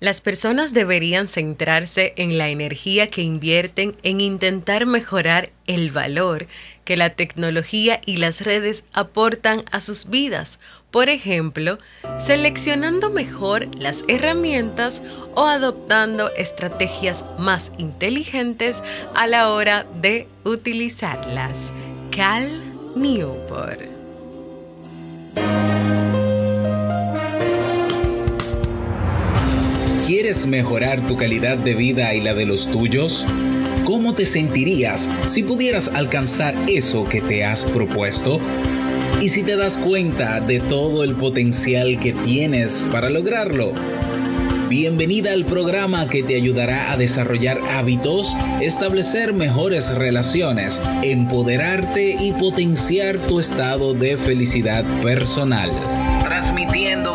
Las personas deberían centrarse en la energía que invierten en intentar mejorar el valor que la tecnología y las redes aportan a sus vidas. Por ejemplo, seleccionando mejor las herramientas o adoptando estrategias más inteligentes a la hora de utilizarlas. Cal Newport. ¿Quieres mejorar tu calidad de vida y la de los tuyos? ¿Cómo te sentirías si pudieras alcanzar eso que te has propuesto? ¿Y si te das cuenta de todo el potencial que tienes para lograrlo? Bienvenida al programa que te ayudará a desarrollar hábitos, establecer mejores relaciones, empoderarte y potenciar tu estado de felicidad personal. Transmitiendo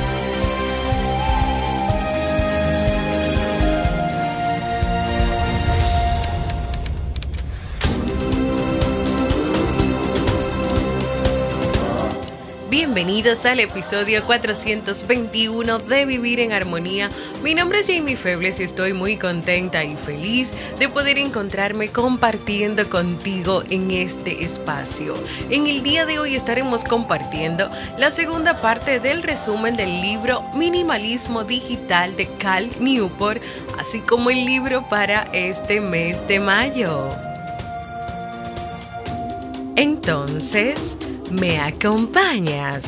Bienvenidos al episodio 421 de Vivir en Armonía. Mi nombre es Jamie Febles y estoy muy contenta y feliz de poder encontrarme compartiendo contigo en este espacio. En el día de hoy estaremos compartiendo la segunda parte del resumen del libro Minimalismo Digital de Cal Newport, así como el libro para este mes de mayo. Entonces, ¿Me acompañas?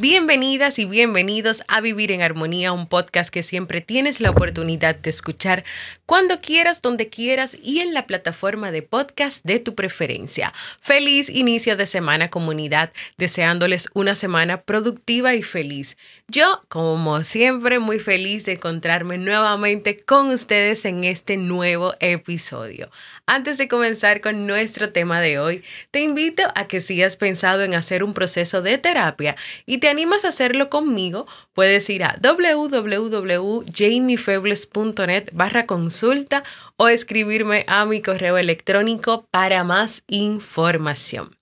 Bienvenidas y bienvenidos a Vivir en Armonía, un podcast que siempre tienes la oportunidad de escuchar cuando quieras, donde quieras y en la plataforma de podcast de tu preferencia. Feliz inicio de semana comunidad, deseándoles una semana productiva y feliz. Yo, como siempre, muy feliz de encontrarme nuevamente con ustedes en este nuevo episodio. Antes de comenzar con nuestro tema de hoy, te invito a que si has pensado en hacer un proceso de terapia y te animas a hacerlo conmigo, puedes ir a www.jamiefebles.net barra consulta o escribirme a mi correo electrónico para más información.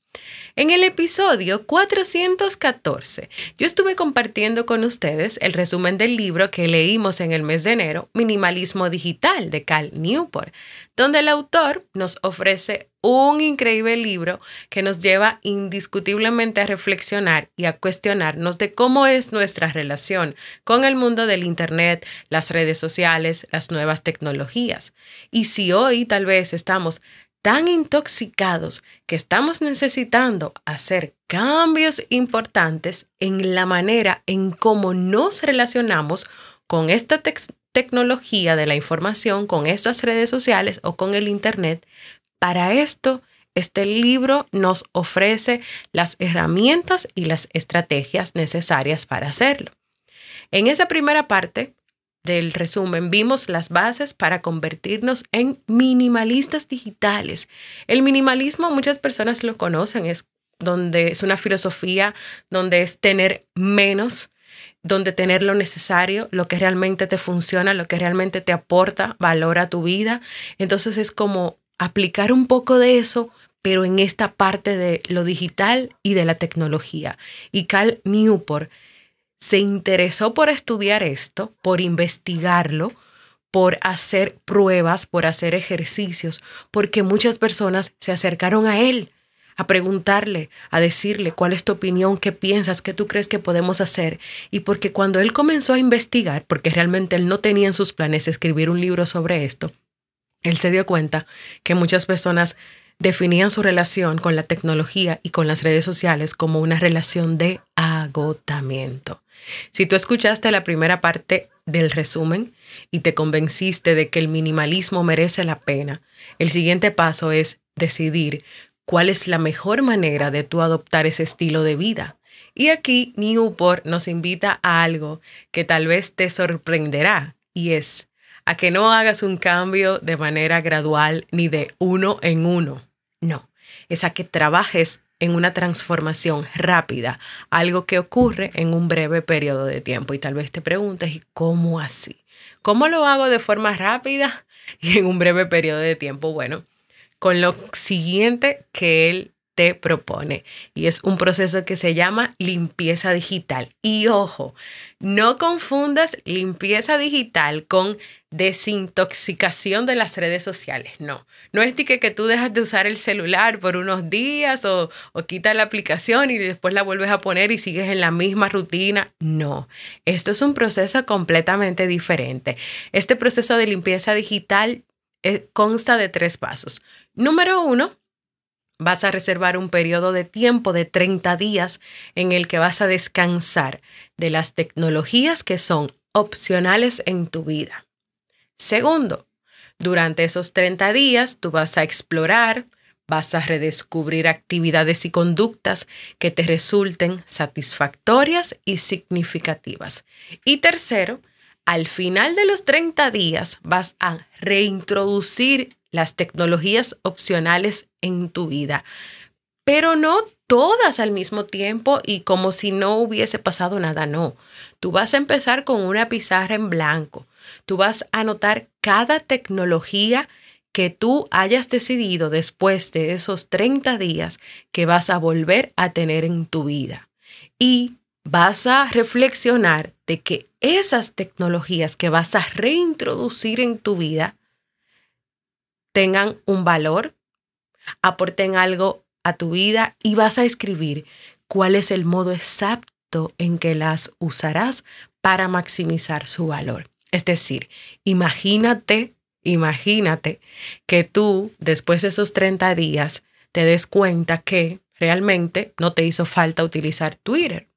En el episodio 414, yo estuve compartiendo con ustedes el resumen del libro que leímos en el mes de enero, Minimalismo Digital, de Cal Newport, donde el autor nos ofrece un increíble libro que nos lleva indiscutiblemente a reflexionar y a cuestionarnos de cómo es nuestra relación con el mundo del Internet, las redes sociales, las nuevas tecnologías. Y si hoy tal vez estamos tan intoxicados que estamos necesitando hacer cambios importantes en la manera en cómo nos relacionamos con esta tecnología de la información, con estas redes sociales o con el Internet. Para esto, este libro nos ofrece las herramientas y las estrategias necesarias para hacerlo. En esa primera parte, del resumen, vimos las bases para convertirnos en minimalistas digitales. El minimalismo muchas personas lo conocen, es donde es una filosofía donde es tener menos, donde tener lo necesario, lo que realmente te funciona, lo que realmente te aporta valor a tu vida. Entonces es como aplicar un poco de eso, pero en esta parte de lo digital y de la tecnología. Y Cal Newport se interesó por estudiar esto, por investigarlo, por hacer pruebas, por hacer ejercicios, porque muchas personas se acercaron a él a preguntarle, a decirle cuál es tu opinión, qué piensas, qué tú crees que podemos hacer. Y porque cuando él comenzó a investigar, porque realmente él no tenía en sus planes escribir un libro sobre esto, él se dio cuenta que muchas personas definían su relación con la tecnología y con las redes sociales como una relación de agotamiento. Si tú escuchaste la primera parte del resumen y te convenciste de que el minimalismo merece la pena, el siguiente paso es decidir cuál es la mejor manera de tú adoptar ese estilo de vida. Y aquí Newport nos invita a algo que tal vez te sorprenderá y es a que no hagas un cambio de manera gradual ni de uno en uno. No, es a que trabajes en una transformación rápida, algo que ocurre en un breve periodo de tiempo. Y tal vez te preguntes, ¿y cómo así? ¿Cómo lo hago de forma rápida y en un breve periodo de tiempo? Bueno, con lo siguiente que él te propone. Y es un proceso que se llama limpieza digital. Y ojo, no confundas limpieza digital con desintoxicación de las redes sociales. No, no es que, que tú dejas de usar el celular por unos días o, o quitas la aplicación y después la vuelves a poner y sigues en la misma rutina. No, esto es un proceso completamente diferente. Este proceso de limpieza digital eh, consta de tres pasos. Número uno, vas a reservar un periodo de tiempo de 30 días en el que vas a descansar de las tecnologías que son opcionales en tu vida. Segundo, durante esos 30 días tú vas a explorar, vas a redescubrir actividades y conductas que te resulten satisfactorias y significativas. Y tercero, al final de los 30 días vas a reintroducir las tecnologías opcionales en tu vida, pero no todas al mismo tiempo y como si no hubiese pasado nada, no. Tú vas a empezar con una pizarra en blanco. Tú vas a anotar cada tecnología que tú hayas decidido después de esos 30 días que vas a volver a tener en tu vida. Y vas a reflexionar de que esas tecnologías que vas a reintroducir en tu vida tengan un valor, aporten algo a tu vida y vas a escribir cuál es el modo exacto en que las usarás para maximizar su valor. Es decir, imagínate, imagínate que tú después de esos 30 días te des cuenta que realmente no te hizo falta utilizar Twitter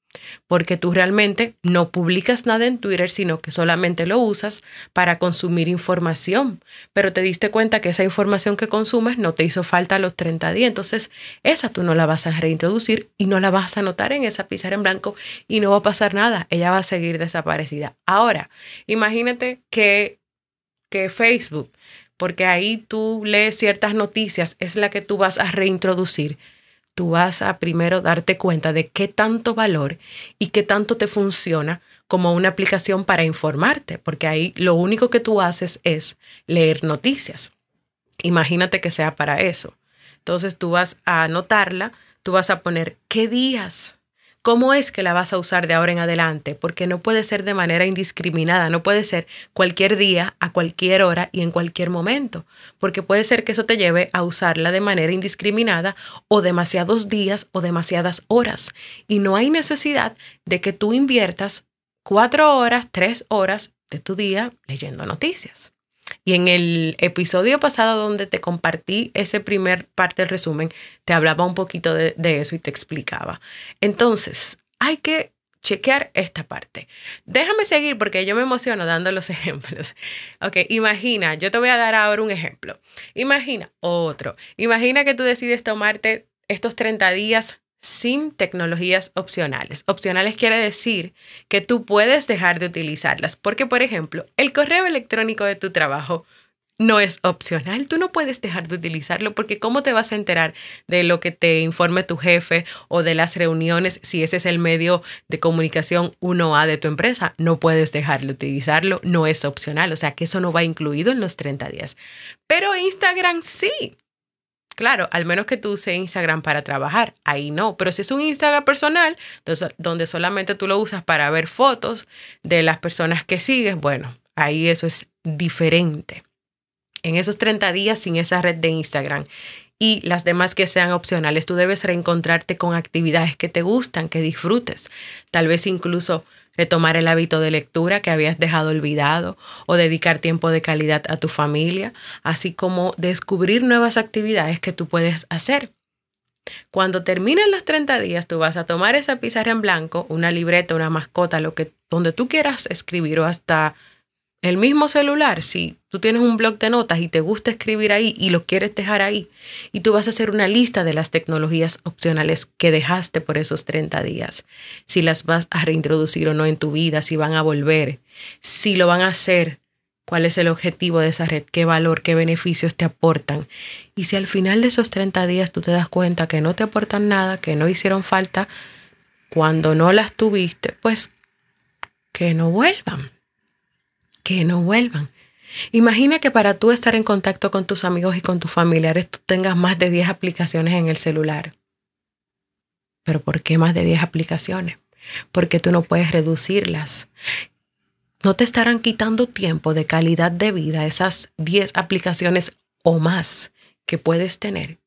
porque tú realmente no publicas nada en Twitter, sino que solamente lo usas para consumir información, pero te diste cuenta que esa información que consumes no te hizo falta a los 30 días, entonces esa tú no la vas a reintroducir y no la vas a anotar en esa pizarra en blanco y no va a pasar nada, ella va a seguir desaparecida. Ahora, imagínate que, que Facebook, porque ahí tú lees ciertas noticias, es la que tú vas a reintroducir tú vas a primero darte cuenta de qué tanto valor y qué tanto te funciona como una aplicación para informarte, porque ahí lo único que tú haces es leer noticias. Imagínate que sea para eso. Entonces tú vas a anotarla, tú vas a poner qué días ¿Cómo es que la vas a usar de ahora en adelante? Porque no puede ser de manera indiscriminada, no puede ser cualquier día, a cualquier hora y en cualquier momento, porque puede ser que eso te lleve a usarla de manera indiscriminada o demasiados días o demasiadas horas. Y no hay necesidad de que tú inviertas cuatro horas, tres horas de tu día leyendo noticias. Y en el episodio pasado donde te compartí ese primer parte del resumen, te hablaba un poquito de, eso y te explicaba. Entonces, hay que chequear esta parte. Déjame seguir porque yo me emociono dando los ejemplos. Ok, imagina, yo te voy a dar ahora un ejemplo. Imagina otro. Imagina que tú decides tomarte estos 30 días sin tecnologías opcionales. Opcionales quiere decir que tú puedes dejar de utilizarlas, porque por ejemplo, el correo electrónico de tu trabajo no es opcional, tú no puedes dejar de utilizarlo porque ¿cómo te vas a enterar de lo que te informe tu jefe o de las reuniones si ese es el medio de comunicación 1A de tu empresa? No puedes dejar de utilizarlo, no es opcional, o sea que eso no va incluido en los 30 días. Pero Instagram sí, Claro, al menos que tú uses Instagram para trabajar, ahí no. Pero si es un Instagram personal, donde solamente tú lo usas para ver fotos de las personas que sigues, bueno, ahí eso es diferente. En esos 30 días sin esa red de Instagram y las demás que sean opcionales, tú debes reencontrarte con actividades que te gustan, que disfrutes. Tal vez incluso retomar el hábito de lectura que habías dejado olvidado o dedicar tiempo de calidad a tu familia, así como descubrir nuevas actividades que tú puedes hacer. Cuando terminen los 30 días, tú vas a tomar esa pizarra en blanco, una libreta, una mascota, lo que donde tú quieras escribir o hasta el mismo celular, si tú tienes un blog de notas y te gusta escribir ahí y lo quieres dejar ahí, y tú vas a hacer una lista de las tecnologías opcionales que dejaste por esos 30 días, si las vas a reintroducir o no en tu vida, si van a volver, si lo van a hacer, cuál es el objetivo de esa red, qué valor, qué beneficios te aportan. Y si al final de esos 30 días tú te das cuenta que no te aportan nada, que no hicieron falta, cuando no las tuviste, pues que no vuelvan que no vuelvan. Imagina que para tú estar en contacto con tus amigos y con tus familiares, tú tengas más de 10 aplicaciones en el celular. Pero ¿por qué más de 10 aplicaciones? Porque tú no puedes reducirlas. No te estarán quitando tiempo de calidad de vida esas 10 aplicaciones o más que puedes tener.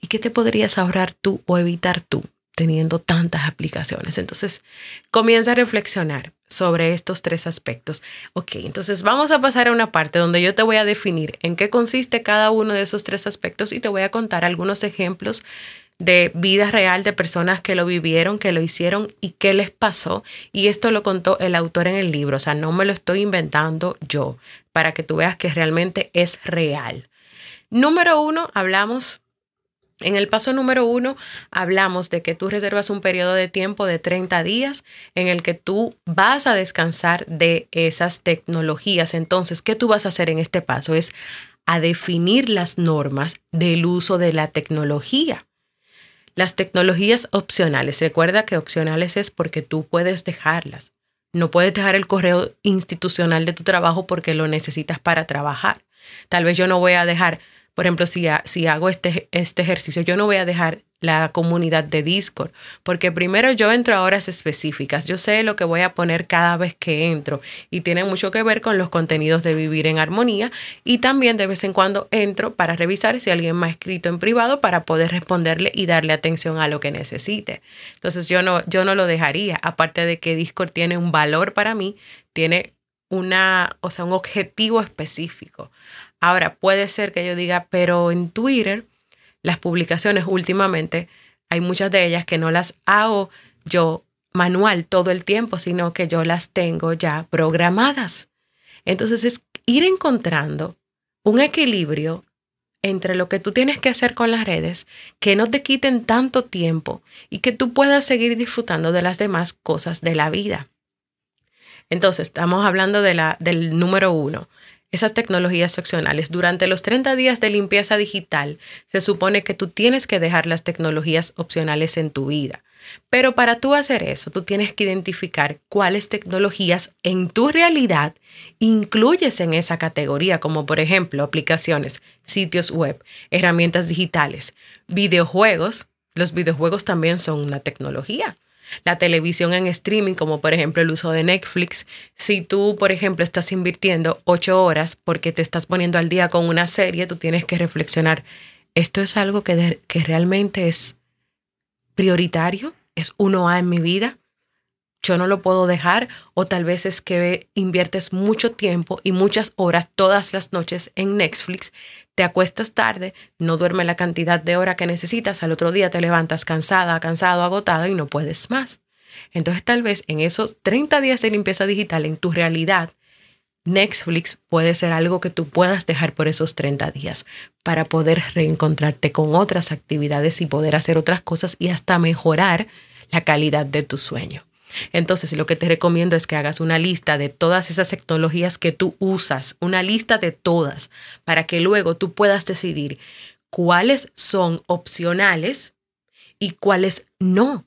¿Y qué te podrías ahorrar tú o evitar tú teniendo tantas aplicaciones? Entonces, comienza a reflexionar sobre estos tres aspectos. Ok, entonces vamos a pasar a una parte donde yo te voy a definir en qué consiste cada uno de esos tres aspectos y te voy a contar algunos ejemplos de vida real de personas que lo vivieron, que lo hicieron y qué les pasó. Y esto lo contó el autor en el libro, o sea, no me lo estoy inventando yo, para que tú veas que realmente es real. Número uno, hablamos en el paso número uno hablamos de que tú reservas un periodo de tiempo de 30 días en el que tú vas a descansar de esas tecnologías. Entonces, ¿qué tú vas a hacer en este paso? Es a definir las normas del uso de la tecnología. Las tecnologías opcionales, recuerda que opcionales es porque tú puedes dejarlas. No puedes dejar el correo institucional de tu trabajo porque lo necesitas para trabajar. Tal vez yo no voy a dejar por ejemplo, si, si hago este, este ejercicio, yo no voy a dejar la comunidad de Discord, porque primero yo entro a horas específicas, yo sé lo que voy a poner cada vez que entro y tiene mucho que ver con los contenidos de vivir en armonía y también de vez en cuando entro para revisar si alguien me ha escrito en privado para poder responderle y darle atención a lo que necesite. Entonces yo no, yo no lo dejaría, aparte de que Discord tiene un valor para mí, tiene una, o sea, un objetivo específico. Ahora, puede ser que yo diga, pero en Twitter, las publicaciones últimamente, hay muchas de ellas que no las hago yo manual todo el tiempo, sino que yo las tengo ya programadas. Entonces es ir encontrando un equilibrio entre lo que tú tienes que hacer con las redes, que no te quiten tanto tiempo y que tú puedas seguir disfrutando de las demás cosas de la vida. Entonces, estamos hablando de la, del número uno, esas tecnologías opcionales. Durante los 30 días de limpieza digital, se supone que tú tienes que dejar las tecnologías opcionales en tu vida. Pero para tú hacer eso, tú tienes que identificar cuáles tecnologías en tu realidad incluyes en esa categoría, como por ejemplo aplicaciones, sitios web, herramientas digitales, videojuegos. Los videojuegos también son una tecnología la televisión en streaming, como por ejemplo el uso de Netflix. Si tú, por ejemplo, estás invirtiendo ocho horas porque te estás poniendo al día con una serie, tú tienes que reflexionar, ¿esto es algo que, que realmente es prioritario? ¿Es uno A en mi vida? yo no lo puedo dejar o tal vez es que inviertes mucho tiempo y muchas horas todas las noches en Netflix, te acuestas tarde, no duermes la cantidad de hora que necesitas, al otro día te levantas cansada, cansado, agotado y no puedes más. Entonces tal vez en esos 30 días de limpieza digital en tu realidad, Netflix puede ser algo que tú puedas dejar por esos 30 días para poder reencontrarte con otras actividades y poder hacer otras cosas y hasta mejorar la calidad de tu sueño. Entonces, lo que te recomiendo es que hagas una lista de todas esas tecnologías que tú usas, una lista de todas, para que luego tú puedas decidir cuáles son opcionales y cuáles no.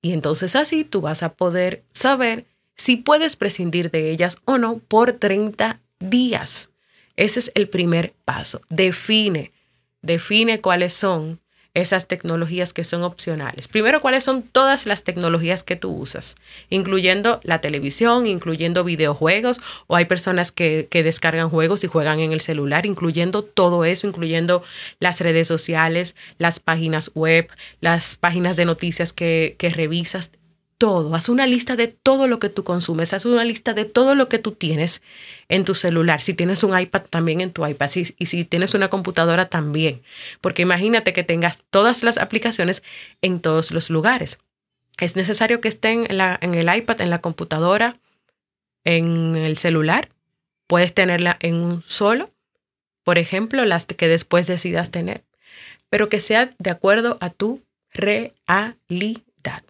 Y entonces así tú vas a poder saber si puedes prescindir de ellas o no por 30 días. Ese es el primer paso. Define, define cuáles son esas tecnologías que son opcionales. Primero, cuáles son todas las tecnologías que tú usas, incluyendo la televisión, incluyendo videojuegos, o hay personas que, descargan juegos y juegan en el celular, incluyendo todo eso, incluyendo las redes sociales, las páginas web, las páginas de noticias que, que revisas todo, haz una lista de todo lo que tú consumes, haz una lista de todo lo que tú tienes en tu celular. Si tienes un iPad, también en tu iPad. y si tienes una computadora, también. Porque imagínate que tengas todas las aplicaciones en todos los lugares. Es necesario que estén en, en el iPad, en la computadora, en el celular. Puedes tenerla en un solo, por ejemplo, las que después decidas tener, pero que sea de acuerdo a tu realidad.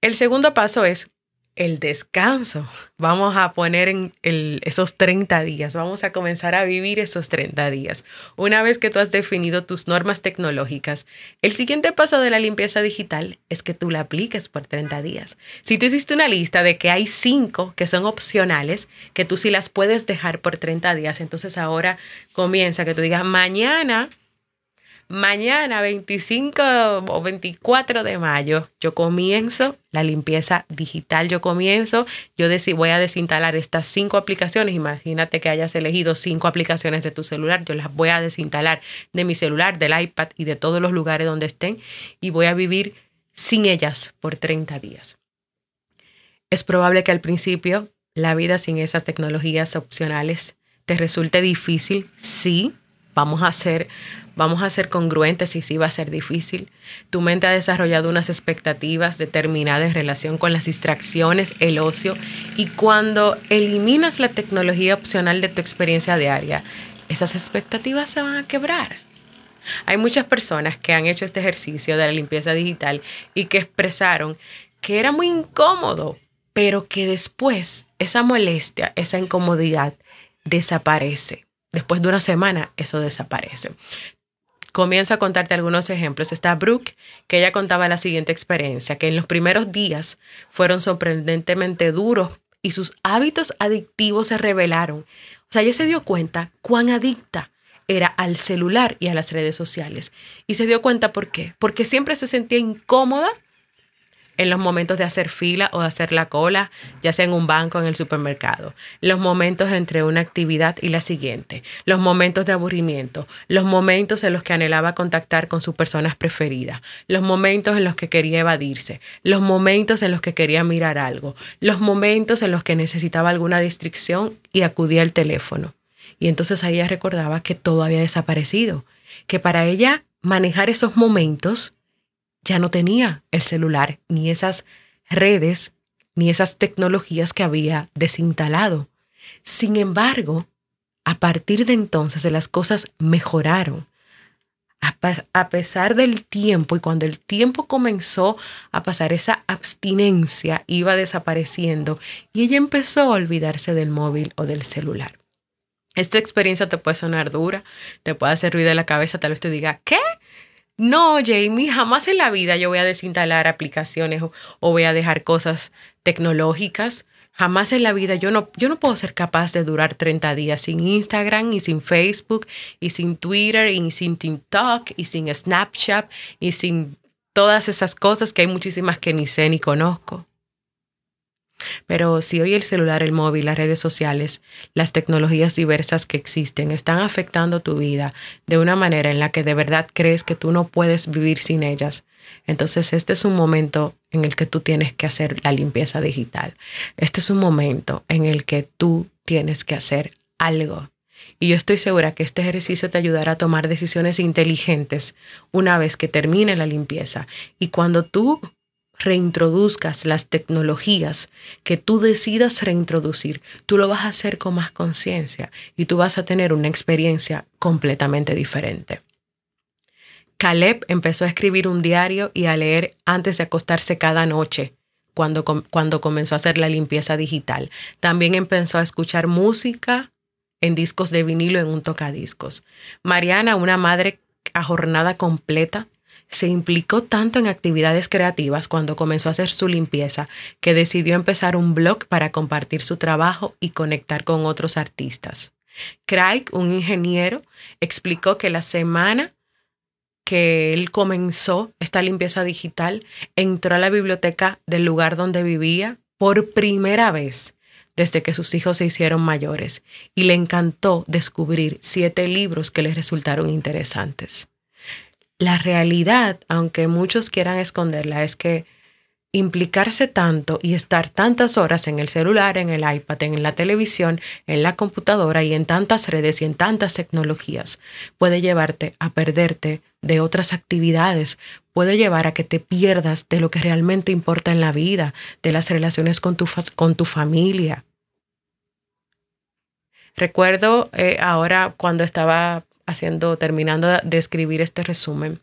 El segundo paso es el descanso. Vamos a poner en esos 30 días, vamos a comenzar a vivir esos 30 días. Una vez que tú has definido tus normas tecnológicas, el siguiente paso de la limpieza digital es que tú la apliques por 30 días. Si tú hiciste una lista de que hay 5 que son opcionales, que tú sí las puedes dejar por 30 días, entonces ahora comienza que tú digas, mañana Mañana, 25 o 24 de mayo, yo comienzo la limpieza digital. Yo comienzo, yo voy a desinstalar estas cinco aplicaciones. Imagínate que hayas elegido cinco aplicaciones de tu celular. Yo las voy a desinstalar de mi celular, del iPad y de todos los lugares donde estén y voy a vivir sin ellas por 30 días. Es probable que al principio la vida sin esas tecnologías opcionales te resulte difícil. Sí, vamos a hacer vamos a ser congruentes y sí va a ser difícil. Tu mente ha desarrollado unas expectativas determinadas en relación con las distracciones, el ocio, y cuando eliminas la tecnología opcional de tu experiencia diaria, esas expectativas se van a quebrar. Hay muchas personas que han hecho este ejercicio de la limpieza digital y que expresaron que era muy incómodo, pero que después esa molestia, esa incomodidad desaparece. Después de una semana, eso desaparece comienzo a contarte algunos ejemplos. Está Brooke, que ella contaba la siguiente experiencia, que en los primeros días fueron sorprendentemente duros y sus hábitos adictivos se revelaron. O sea, ella se dio cuenta cuán adicta era al celular y a las redes sociales. Y se dio cuenta por qué. Porque siempre se sentía incómoda en los momentos de hacer fila o de hacer la cola, ya sea en un banco en el supermercado, los momentos entre una actividad y la siguiente, los momentos de aburrimiento, los momentos en los que anhelaba contactar con sus personas preferidas, los momentos en los que quería evadirse, los momentos en los que quería mirar algo, los momentos en los que necesitaba alguna distracción y acudía al teléfono. Y entonces ahí ella recordaba que todo había desaparecido, que para ella manejar esos momentos ya no tenía el celular, ni esas redes, ni esas tecnologías que había desinstalado. Sin embargo, a partir de entonces las cosas mejoraron. A, pesar del tiempo y cuando el tiempo comenzó a pasar, esa abstinencia iba desapareciendo y ella empezó a olvidarse del móvil o del celular. Esta experiencia te puede sonar dura, te puede hacer ruido en la cabeza, tal vez te diga, ¿qué? No, Jamie, jamás en la vida yo voy a desinstalar aplicaciones o, voy a dejar cosas tecnológicas. Jamás en la vida yo no, yo no puedo ser capaz de durar 30 días sin Instagram y sin Facebook y sin Twitter y sin TikTok y sin Snapchat y sin todas esas cosas que hay muchísimas que ni sé ni conozco. Pero si hoy el celular, el móvil, las redes sociales, las tecnologías diversas que existen están afectando tu vida de una manera en la que de verdad crees que tú no puedes vivir sin ellas, entonces este es un momento en el que tú tienes que hacer la limpieza digital. Este es un momento en el que tú tienes que hacer algo. Y yo estoy segura que este ejercicio te ayudará a tomar decisiones inteligentes una vez que termine la limpieza. Y cuando tú reintroduzcas las tecnologías que tú decidas reintroducir, tú lo vas a hacer con más conciencia y tú vas a tener una experiencia completamente diferente. Caleb empezó a escribir un diario y a leer antes de acostarse cada noche cuando, cuando comenzó a hacer la limpieza digital. También empezó a escuchar música en discos de vinilo en un tocadiscos. Mariana, una madre a jornada completa, se implicó tanto en actividades creativas cuando comenzó a hacer su limpieza que decidió empezar un blog para compartir su trabajo y conectar con otros artistas. Craig, un ingeniero, explicó que la semana que él comenzó esta limpieza digital, entró a la biblioteca del lugar donde vivía por primera vez desde que sus hijos se hicieron mayores y le encantó descubrir siete libros que le resultaron interesantes. La realidad, aunque muchos quieran esconderla, es que implicarse tanto y estar tantas horas en el celular, en el iPad, en la televisión, en la computadora y en tantas redes y en tantas tecnologías puede llevarte a perderte de otras actividades, puede llevar a que te pierdas de lo que realmente importa en la vida, de las relaciones con tu, con tu familia. Recuerdo eh, ahora cuando estaba haciendo, terminando de escribir este resumen,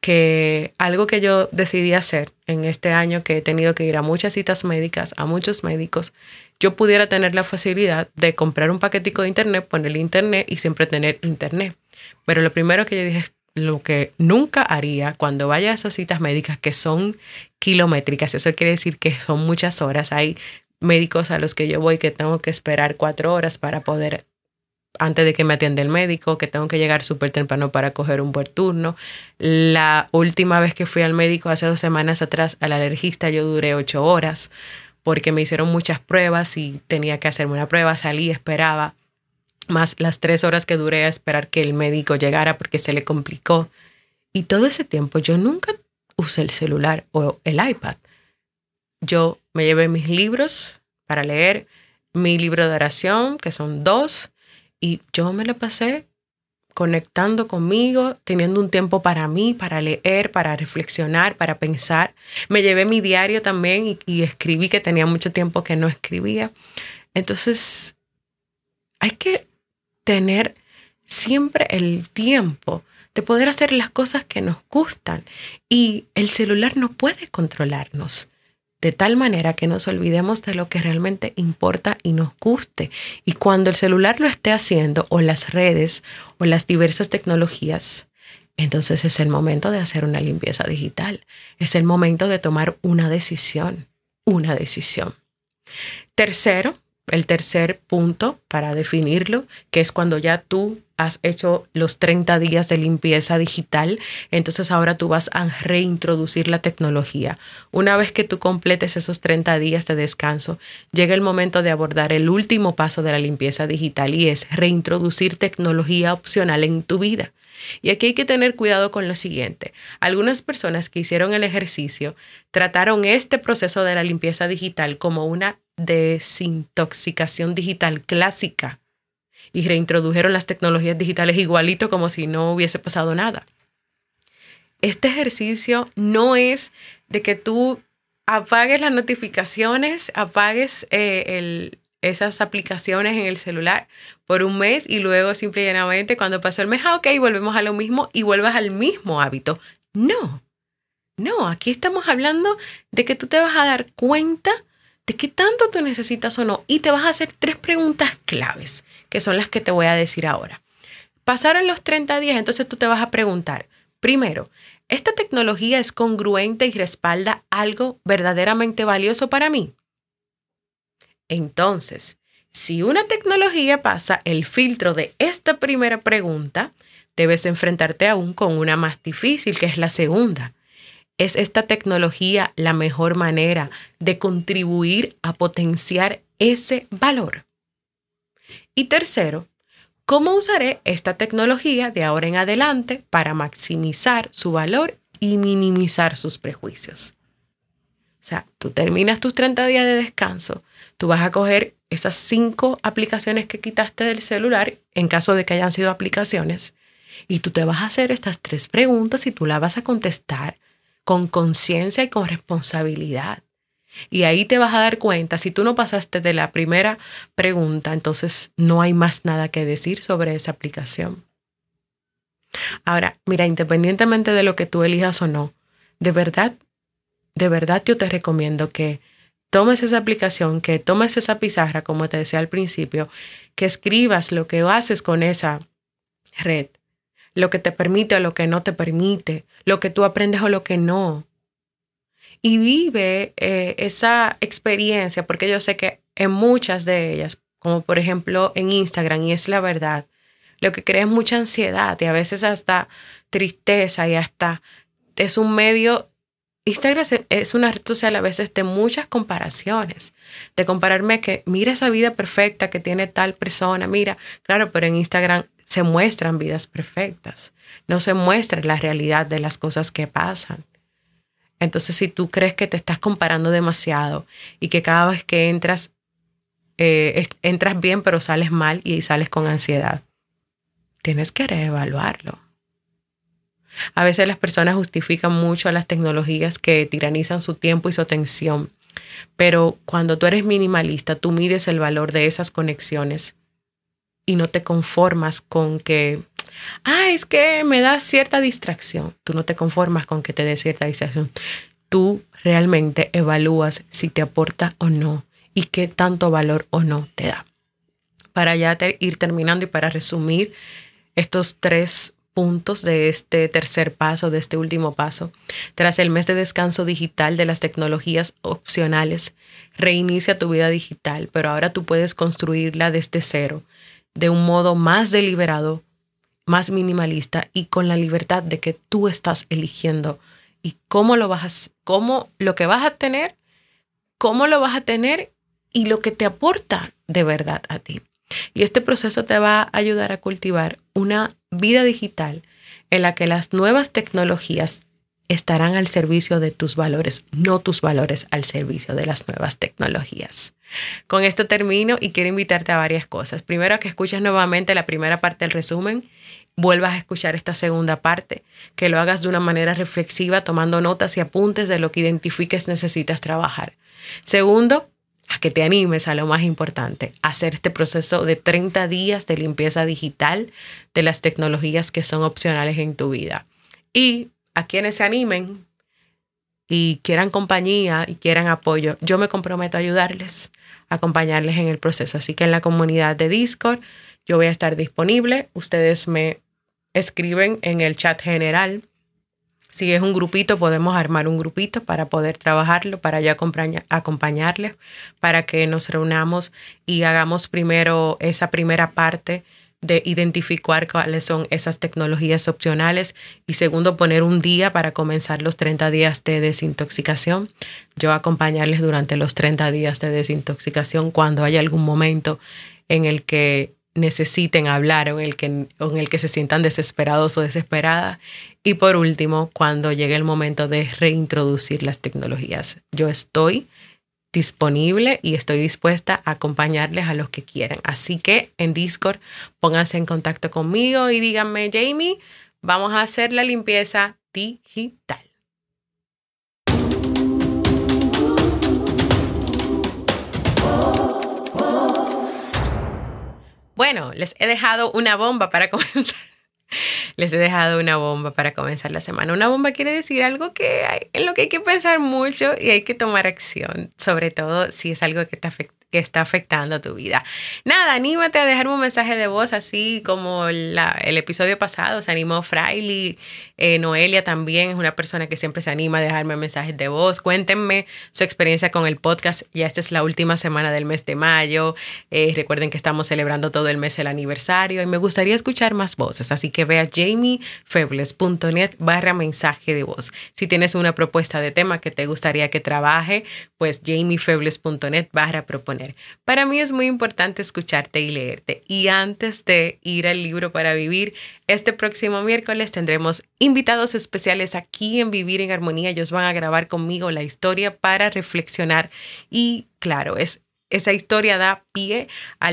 que algo que yo decidí hacer en este año que he tenido que ir a muchas citas médicas, a muchos médicos, yo pudiera tener la facilidad de comprar un paquetico de internet, ponerle internet y siempre tener internet. Pero lo primero que yo dije es lo que nunca haría cuando vaya a esas citas médicas que son kilométricas, eso quiere decir que son muchas horas. Hay médicos a los que yo voy que tengo que esperar cuatro horas para poder, antes de que me atienda el médico, que tengo que llegar súper temprano para coger un buen turno. La última vez que fui al médico, hace dos semanas atrás, al alergista, yo duré ocho horas porque me hicieron muchas pruebas y tenía que hacerme una prueba, salí, esperaba, más las tres horas que duré a esperar que el médico llegara porque se le complicó. Y todo ese tiempo yo nunca usé el celular o el iPad yo me llevé mis libros para leer, mi libro de oración, que son dos, y yo me lo pasé conectando conmigo, teniendo un tiempo para mí, para leer, para reflexionar, para pensar. Me llevé mi diario también y, escribí que tenía mucho tiempo que no escribía. Entonces, hay que tener siempre el tiempo de poder hacer las cosas que nos gustan y el celular no puede controlarnos de tal manera que nos olvidemos de lo que realmente importa y nos guste. Y cuando el celular lo esté haciendo, o las redes, o las diversas tecnologías, entonces es el momento de hacer una limpieza digital. Es el momento de tomar una decisión, una decisión. Tercero, el tercer punto para definirlo, que es cuando ya tú has hecho los 30 días de limpieza digital, entonces ahora tú vas a reintroducir la tecnología. Una vez que tú completes esos 30 días de descanso, llega el momento de abordar el último paso de la limpieza digital y es reintroducir tecnología opcional en tu vida. Y aquí hay que tener cuidado con lo siguiente. Algunas personas que hicieron el ejercicio trataron este proceso de la limpieza digital como una desintoxicación digital clásica y reintrodujeron las tecnologías digitales igualito como si no hubiese pasado nada. Este ejercicio no es de que tú apagues las notificaciones, apagues eh, esas aplicaciones en el celular por un mes y luego simple y llanamente cuando pasó el mes, ah, ok, volvemos a lo mismo y vuelvas al mismo hábito. No, no, aquí estamos hablando de que tú te vas a dar cuenta de qué tanto tú necesitas o no y te vas a hacer tres preguntas claves que son las que te voy a decir ahora. Pasaron los 30 días, entonces tú te vas a preguntar, primero, ¿esta tecnología es congruente y respalda algo verdaderamente valioso para mí? Entonces, si una tecnología pasa el filtro de esta primera pregunta, debes enfrentarte aún con una más difícil, que es la segunda. ¿Es esta tecnología la mejor manera de contribuir a potenciar ese valor? Y tercero, ¿cómo usaré esta tecnología de ahora en adelante para maximizar su valor y minimizar sus prejuicios? O sea, tú terminas tus 30 días de descanso, tú vas a coger esas cinco aplicaciones que quitaste del celular, en caso de que hayan sido aplicaciones, y tú te vas a hacer estas tres preguntas y tú las vas a contestar con conciencia y con responsabilidad. Y ahí te vas a dar cuenta, si tú no pasaste de la primera pregunta, entonces no hay más nada que decir sobre esa aplicación. Ahora, mira, independientemente de lo que tú elijas o no, de verdad, de verdad yo te recomiendo que tomes esa aplicación, que tomes esa pizarra, como te decía al principio, que escribas lo que haces con esa red, lo que te permite o lo que no te permite, lo que tú aprendes o lo que no y vive eh, esa experiencia, porque yo sé que en muchas de ellas, como por ejemplo en Instagram, y es la verdad, lo que crea es mucha ansiedad y a veces hasta tristeza y hasta es un medio, Instagram es una red social a veces de muchas comparaciones, de compararme que mira esa vida perfecta que tiene tal persona, mira, claro, pero en Instagram se muestran vidas perfectas, no se muestra la realidad de las cosas que pasan. Entonces, si tú crees que te estás comparando demasiado y que cada vez que entras, eh, entras bien pero sales mal y sales con ansiedad, tienes que reevaluarlo. A veces las personas justifican mucho a las tecnologías que tiranizan su tiempo y su atención, pero cuando tú eres minimalista, tú mides el valor de esas conexiones y no te conformas con que, ah, es que me da cierta distracción. Tú no te conformas con que te dé cierta distracción. Tú realmente evalúas si te aporta o no y qué tanto valor o no te da. Para ya ir terminando y para resumir estos tres puntos de este tercer paso, de este último paso. Tras el mes de descanso digital de las tecnologías opcionales, reinicia tu vida digital, pero ahora tú puedes construirla desde cero, de un modo más deliberado, más minimalista y con la libertad de que tú estás eligiendo y cómo lo vas a, cómo lo que vas a tener, cómo lo vas a tener y lo que te aporta de verdad a ti. Y este proceso te va a ayudar a cultivar una vida digital en la que las nuevas tecnologías estarán al servicio de tus valores, no tus valores al servicio de las nuevas tecnologías. Con esto termino y quiero invitarte a varias cosas. Primero, que escuches nuevamente la primera parte del resumen, vuelvas a escuchar esta segunda parte, que lo hagas de una manera reflexiva, tomando notas y apuntes de lo que identifiques necesitas trabajar. Segundo, a que te animes a lo más importante, hacer este proceso de 30 días de limpieza digital de las tecnologías que son opcionales en tu vida. Y a quienes se animen y quieran compañía y quieran apoyo, yo me comprometo a ayudarles, a acompañarles en el proceso. Así que en la comunidad de Discord yo voy a estar disponible. Ustedes me escriben en el chat general si es un grupito, podemos armar un grupito para poder trabajarlo, para ya acompañarles, para que nos reunamos y hagamos primero esa primera parte de identificar cuáles son esas tecnologías opcionales y segundo poner un día para comenzar los 30 días de desintoxicación. Yo acompañarles durante los 30 días de desintoxicación cuando haya algún momento en el que necesiten hablar o en el que, en el que se sientan desesperados o desesperadas. Y por último, cuando llegue el momento de reintroducir las tecnologías. Yo estoy disponible y estoy dispuesta a acompañarles a los que quieran. Así que en Discord pónganse en contacto conmigo y díganme, Jamie, vamos a hacer la limpieza digital. Bueno, les he dejado una bomba para comenzar. Les he dejado una bomba para comenzar la semana. Una bomba quiere decir algo que hay, en lo que hay que pensar mucho y hay que tomar acción, sobre todo si es algo que te afecta que está afectando tu vida. Nada, anímate a dejar un mensaje de voz así como la, el episodio pasado se animó Fraile, eh, Noelia también es una persona que siempre se anima a dejarme mensajes de voz. Cuéntenme su experiencia con el podcast. Ya esta es la última semana del mes de mayo. Eh, recuerden que estamos celebrando todo el mes el aniversario y me gustaría escuchar más voces, así que ve a jamiefebles.net barra mensaje de voz. Si tienes una propuesta de tema que te gustaría que trabaje, pues jamiefebles.net barra proponer para mí es muy importante escucharte y leerte. Y antes de ir al libro para vivir, este próximo miércoles tendremos invitados especiales aquí en Vivir en Armonía. Ellos van a grabar conmigo la historia para reflexionar. Y claro, es esa historia da pie a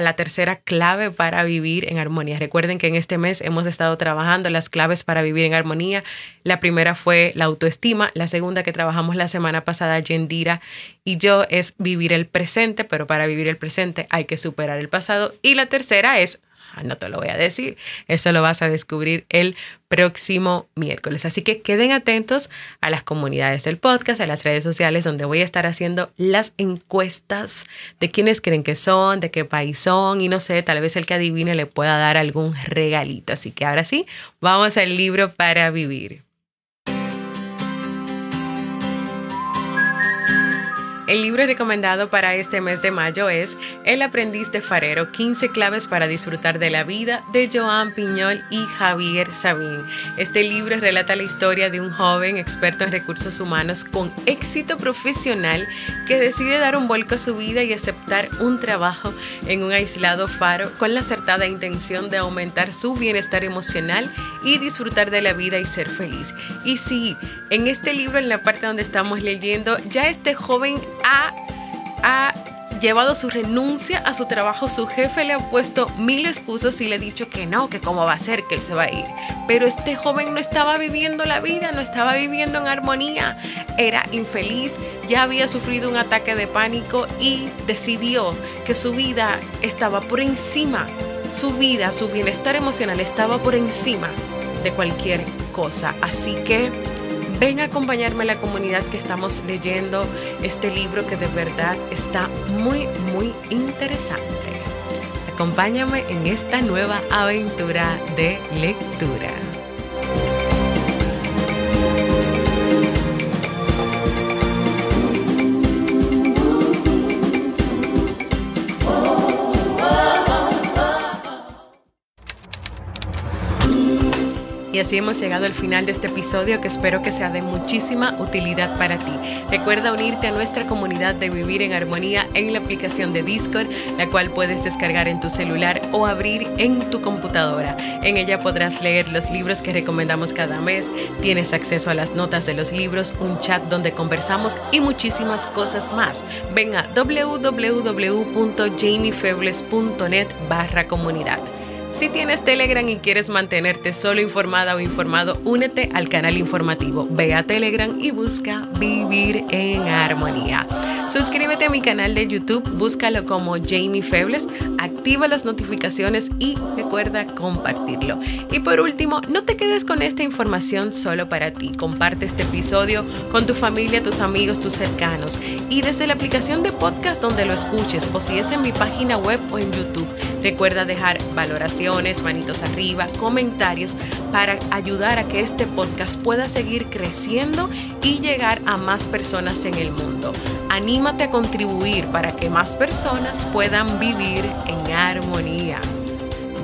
la tercera clave para vivir en armonía. Recuerden que en este mes hemos estado trabajando las claves para vivir en armonía. La primera fue la autoestima, la segunda que trabajamos la semana pasada, Yendira y yo, es vivir el presente, pero para vivir el presente hay que superar el pasado. Y la tercera es no te lo voy a decir. Eso lo vas a descubrir el próximo miércoles. Así que queden atentos a las comunidades del podcast, a las redes sociales, donde voy a estar haciendo las encuestas de quiénes creen que son, de qué país son y no sé, tal vez el que adivine le pueda dar algún regalito. Así que ahora sí, vamos al libro para vivir. El libro recomendado para este mes de mayo es El aprendiz de farero, 15 claves para disfrutar de la vida de Joan Piñol y Javier Sabín. Este libro relata la historia de un joven experto en recursos humanos con éxito profesional que decide dar un vuelco a su vida y aceptar un trabajo en un aislado faro con la acertada intención de aumentar su bienestar emocional y disfrutar de la vida y ser feliz. Y sí, en este libro, en la parte donde estamos leyendo, ya este joven ha, llevado su renuncia a su trabajo. Su jefe le ha puesto mil excusas y le ha dicho que no, que cómo va a ser, que él se va a ir. Pero este joven no estaba viviendo la vida, no estaba viviendo en armonía. Era infeliz, ya había sufrido un ataque de pánico y decidió que su vida estaba por encima su vida, su bienestar emocional estaba por encima de cualquier cosa. Así que ven a acompañarme a la comunidad que estamos leyendo este libro que de verdad está muy, muy interesante. Acompáñame en esta nueva aventura de lectura. Y así hemos llegado al final de este episodio que espero que sea de muchísima utilidad para ti. Recuerda unirte a nuestra comunidad de Vivir en Armonía en la aplicación de Discord, la cual puedes descargar en tu celular o abrir en tu computadora. En ella podrás leer los libros que recomendamos cada mes, tienes acceso a las notas de los libros, un chat donde conversamos y muchísimas cosas más. Ven a www.jamiefebles.net barra comunidad. Si tienes Telegram y quieres mantenerte solo informada o informado, únete al canal informativo. Ve a Telegram y busca Vivir en Armonía. Suscríbete a mi canal de YouTube, búscalo como Jamie Febles, activa las notificaciones y recuerda compartirlo. Y por último, no te quedes con esta información solo para ti. Comparte este episodio con tu familia, tus amigos, tus cercanos y desde la aplicación de podcast donde lo escuches o si es en mi página web o en YouTube. Recuerda dejar valoraciones, manitos arriba, comentarios para ayudar a que este podcast pueda seguir creciendo y llegar a más personas en el mundo. Anímate a contribuir para que más personas puedan vivir en armonía.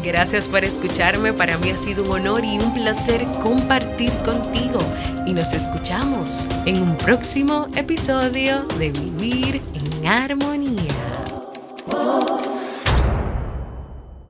Gracias por escucharme, para mí ha sido un honor y un placer compartir contigo y nos escuchamos en un próximo episodio de Vivir en Armonía.